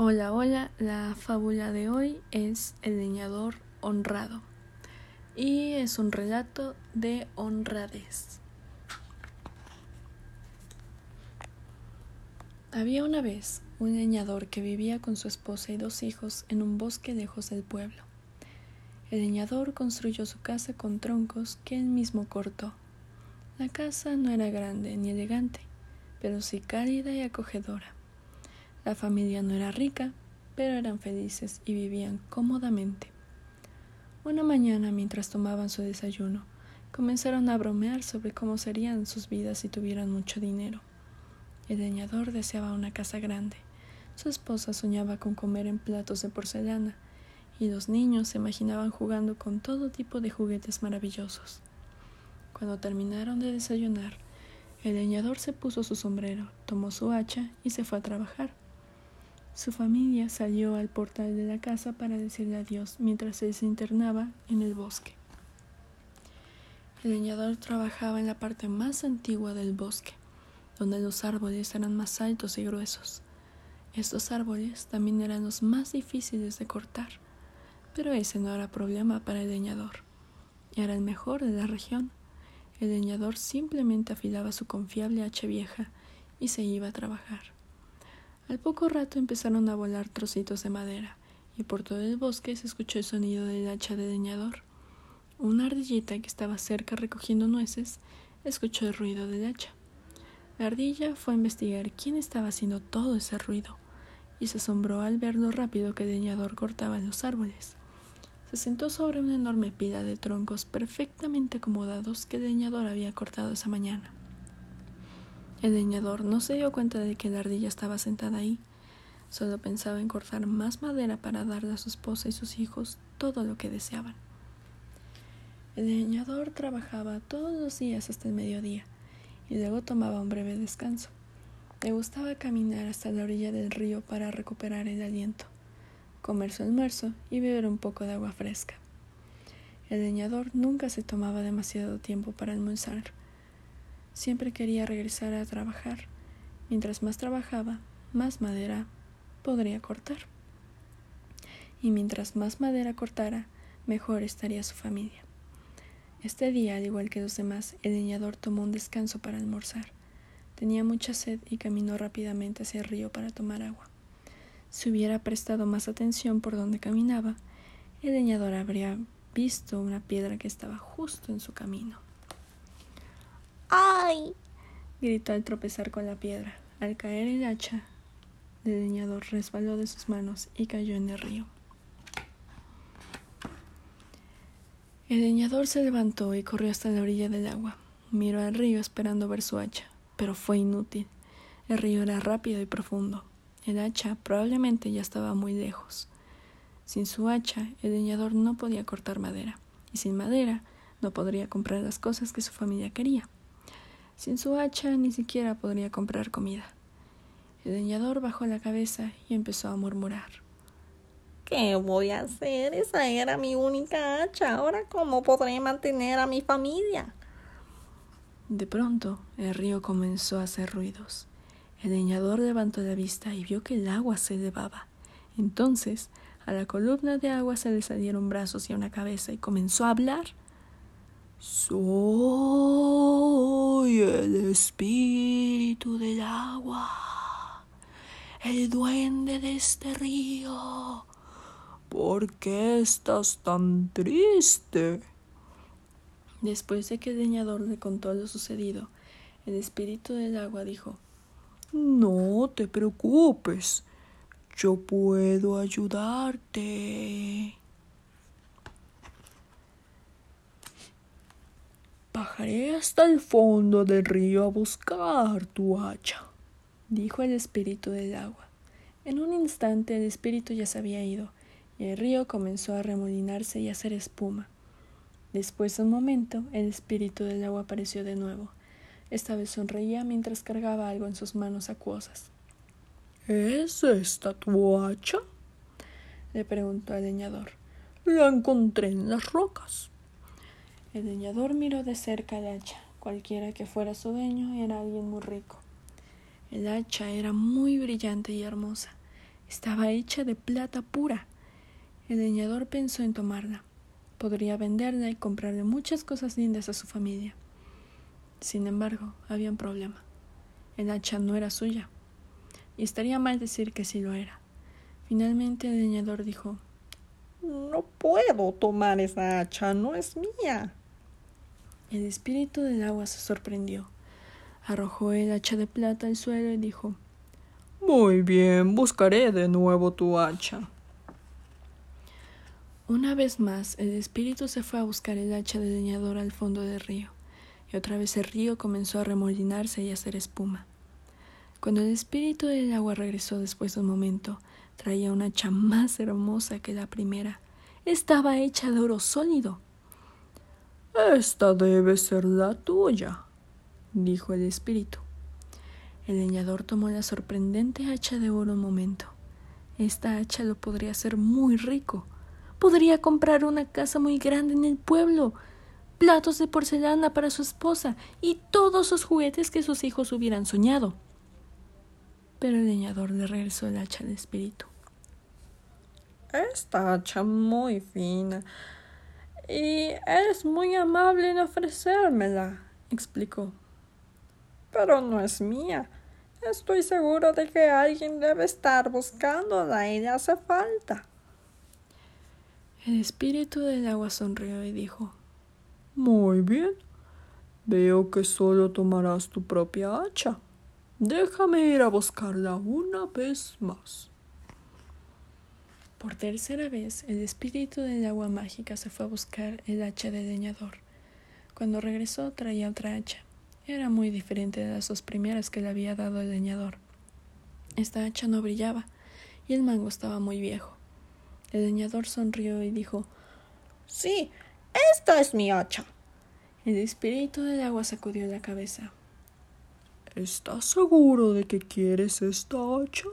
Hola, hola, la fábula de hoy es El leñador honrado y es un relato de honradez. Había una vez un leñador que vivía con su esposa y dos hijos en un bosque lejos del pueblo. El leñador construyó su casa con troncos que él mismo cortó. La casa no era grande ni elegante, pero sí cálida y acogedora. La familia no era rica, pero eran felices y vivían cómodamente. Una mañana, mientras tomaban su desayuno, comenzaron a bromear sobre cómo serían sus vidas si tuvieran mucho dinero. El leñador deseaba una casa grande, su esposa soñaba con comer en platos de porcelana, y los niños se imaginaban jugando con todo tipo de juguetes maravillosos. Cuando terminaron de desayunar, el leñador se puso su sombrero, tomó su hacha y se fue a trabajar. Su familia salió al portal de la casa para decirle adiós mientras él se internaba en el bosque. El leñador trabajaba en la parte más antigua del bosque, donde los árboles eran más altos y gruesos. Estos árboles también eran los más difíciles de cortar, pero ese no era problema para el leñador. Era el mejor de la región. El leñador simplemente afilaba su confiable hacha vieja y se iba a trabajar. Al poco rato empezaron a volar trocitos de madera, y por todo el bosque se escuchó el sonido del hacha de leñador. Una ardillita que estaba cerca recogiendo nueces escuchó el ruido del hacha. La ardilla fue a investigar quién estaba haciendo todo ese ruido, y se asombró al ver lo rápido que el leñador cortaba los árboles. Se sentó sobre una enorme pila de troncos perfectamente acomodados que el leñador había cortado esa mañana. El leñador no se dio cuenta de que la ardilla estaba sentada ahí. Solo pensaba en cortar más madera para darle a su esposa y sus hijos todo lo que deseaban. El leñador trabajaba todos los días hasta el mediodía y luego tomaba un breve descanso. Le gustaba caminar hasta la orilla del río para recuperar el aliento, comer su almuerzo y beber un poco de agua fresca. El leñador nunca se tomaba demasiado tiempo para almorzar Siempre quería regresar a trabajar. Mientras más trabajaba, más madera podría cortar. Y mientras más madera cortara, mejor estaría su familia. Este día, al igual que los demás, el leñador tomó un descanso para almorzar. Tenía mucha sed y caminó rápidamente hacia el río para tomar agua. Si hubiera prestado más atención por donde caminaba, el leñador habría visto una piedra que estaba justo en su camino. ¡Ay! gritó al tropezar con la piedra. Al caer el hacha del leñador resbaló de sus manos y cayó en el río. El leñador se levantó y corrió hasta la orilla del agua. Miró al río esperando ver su hacha, pero fue inútil. El río era rápido y profundo. El hacha probablemente ya estaba muy lejos. Sin su hacha, el leñador no podía cortar madera, y sin madera no podría comprar las cosas que su familia quería. Sin su hacha ni siquiera podría comprar comida. El leñador bajó la cabeza y empezó a murmurar. ¿Qué voy a hacer? Esa era mi única hacha. Ahora, ¿cómo podré mantener a mi familia? De pronto, el río comenzó a hacer ruidos. El leñador levantó la vista y vio que el agua se elevaba. Entonces, a la columna de agua se le salieron brazos y una cabeza y comenzó a hablar. Soy el espíritu del agua, el duende de este río. ¿Por qué estás tan triste? Después de que el leñador le contó lo sucedido, el espíritu del agua dijo No te preocupes, yo puedo ayudarte. Bajaré hasta el fondo del río a buscar tu hacha, dijo el espíritu del agua. En un instante el espíritu ya se había ido, y el río comenzó a remolinarse y a hacer espuma. Después de un momento, el espíritu del agua apareció de nuevo. Esta vez sonreía mientras cargaba algo en sus manos acuosas. ¿Es esta tu hacha? le preguntó el leñador. La encontré en las rocas. El leñador miró de cerca el hacha. Cualquiera que fuera su dueño era alguien muy rico. El hacha era muy brillante y hermosa, Estaba hecha de plata pura. El leñador pensó en tomarla. Podría venderla y comprarle muchas cosas lindas a su familia. Sin embargo, había un problema. El hacha no era suya. Y estaría mal decir que sí lo era. Finalmente el leñador dijo No puedo tomar esa hacha, no es mía. El espíritu del agua se sorprendió. Arrojó el hacha de plata al suelo y dijo Muy bien, buscaré de nuevo tu hacha. Una vez más, el espíritu se fue a buscar el hacha de leñador al fondo del río, y otra vez el río comenzó a remolinarse y a hacer espuma. Cuando el espíritu del agua regresó después de un momento, traía una hacha más hermosa que la primera. Estaba hecha de oro sólido. Esta debe ser la tuya, dijo el espíritu. El leñador tomó la sorprendente hacha de oro un momento. Esta hacha lo podría hacer muy rico. Podría comprar una casa muy grande en el pueblo, platos de porcelana para su esposa y todos los juguetes que sus hijos hubieran soñado. Pero el leñador le regresó el hacha al espíritu. Esta hacha muy fina. Y eres muy amable en ofrecérmela, explicó pero no es mía. Estoy seguro de que alguien debe estar buscándola y le hace falta. El espíritu del agua sonrió y dijo Muy bien. Veo que solo tomarás tu propia hacha. Déjame ir a buscarla una vez más. Por tercera vez, el espíritu del agua mágica se fue a buscar el hacha de leñador. Cuando regresó traía otra hacha. Era muy diferente de las dos primeras que le había dado el leñador. Esta hacha no brillaba y el mango estaba muy viejo. El leñador sonrió y dijo Sí, esta es mi hacha. El espíritu del agua sacudió la cabeza. ¿Estás seguro de que quieres esta hacha?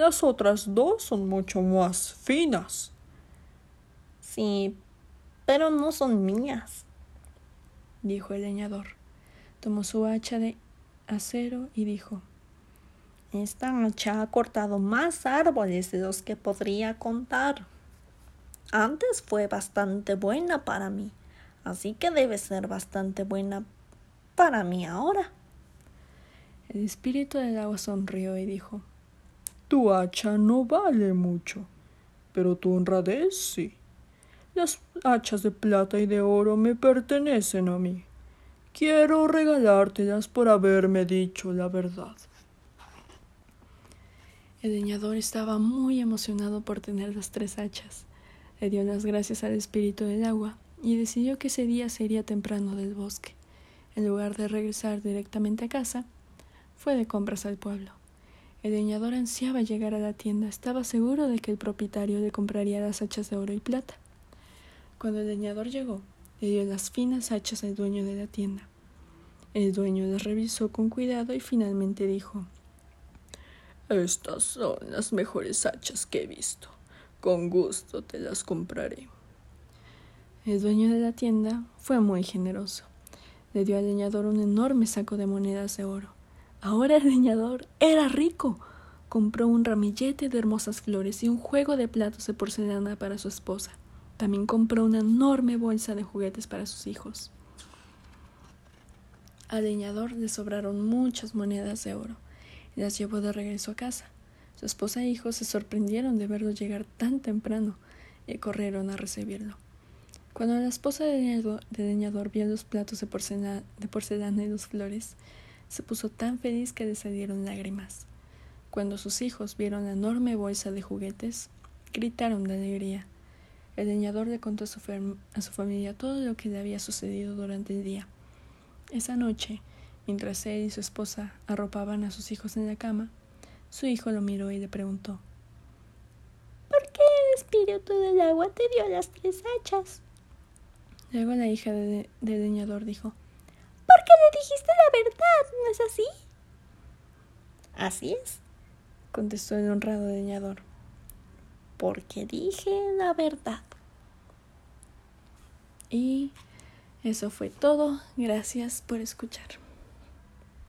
Las otras dos son mucho más finas. Sí, pero no son mías, dijo el leñador. Tomó su hacha de acero y dijo Esta hacha ha cortado más árboles de los que podría contar. Antes fue bastante buena para mí, así que debe ser bastante buena para mí ahora. El espíritu del agua sonrió y dijo Tu hacha no vale mucho, pero tu honradez sí. Las hachas de plata y de oro me pertenecen a mí. Quiero regalártelas por haberme dicho la verdad. El leñador estaba muy emocionado por tener las tres hachas. Le dio las gracias al espíritu del agua y decidió que ese día se iría temprano del bosque. En lugar de regresar directamente a casa, fue de compras al pueblo. El leñador ansiaba llegar a la tienda, estaba seguro de que el propietario le compraría las hachas de oro y plata. Cuando el leñador llegó, le dio las finas hachas al dueño de la tienda. El dueño las revisó con cuidado y finalmente dijo Estas son las mejores hachas que he visto. Con gusto te las compraré. El dueño de la tienda fue muy generoso. Le dio al leñador un enorme saco de monedas de oro. Ahora el leñador era rico. Compró un ramillete de hermosas flores y un juego de platos de porcelana para su esposa. También compró una enorme bolsa de juguetes para sus hijos. Al leñador le sobraron muchas monedas de oro y las llevó de regreso a casa. Su esposa e hijos se sorprendieron de verlo llegar tan temprano y corrieron a recibirlo. Cuando la esposa del leñador, vio los platos de porcelana, de porcelana y las flores, se puso tan feliz que le salieron lágrimas. Cuando sus hijos vieron la enorme bolsa de juguetes, gritaron de alegría. El leñador le contó a su, a su familia todo lo que le había sucedido durante el día. Esa noche, mientras él y su esposa arropaban a sus hijos en la cama, su hijo lo miró y le preguntó ¿Por qué el espíritu del agua te dio las tres hachas? Luego la hija del leñador dijo la verdad, ¿no es así? Así es, contestó el honrado leñador. Porque dije la verdad. Y eso fue todo. Gracias por escuchar.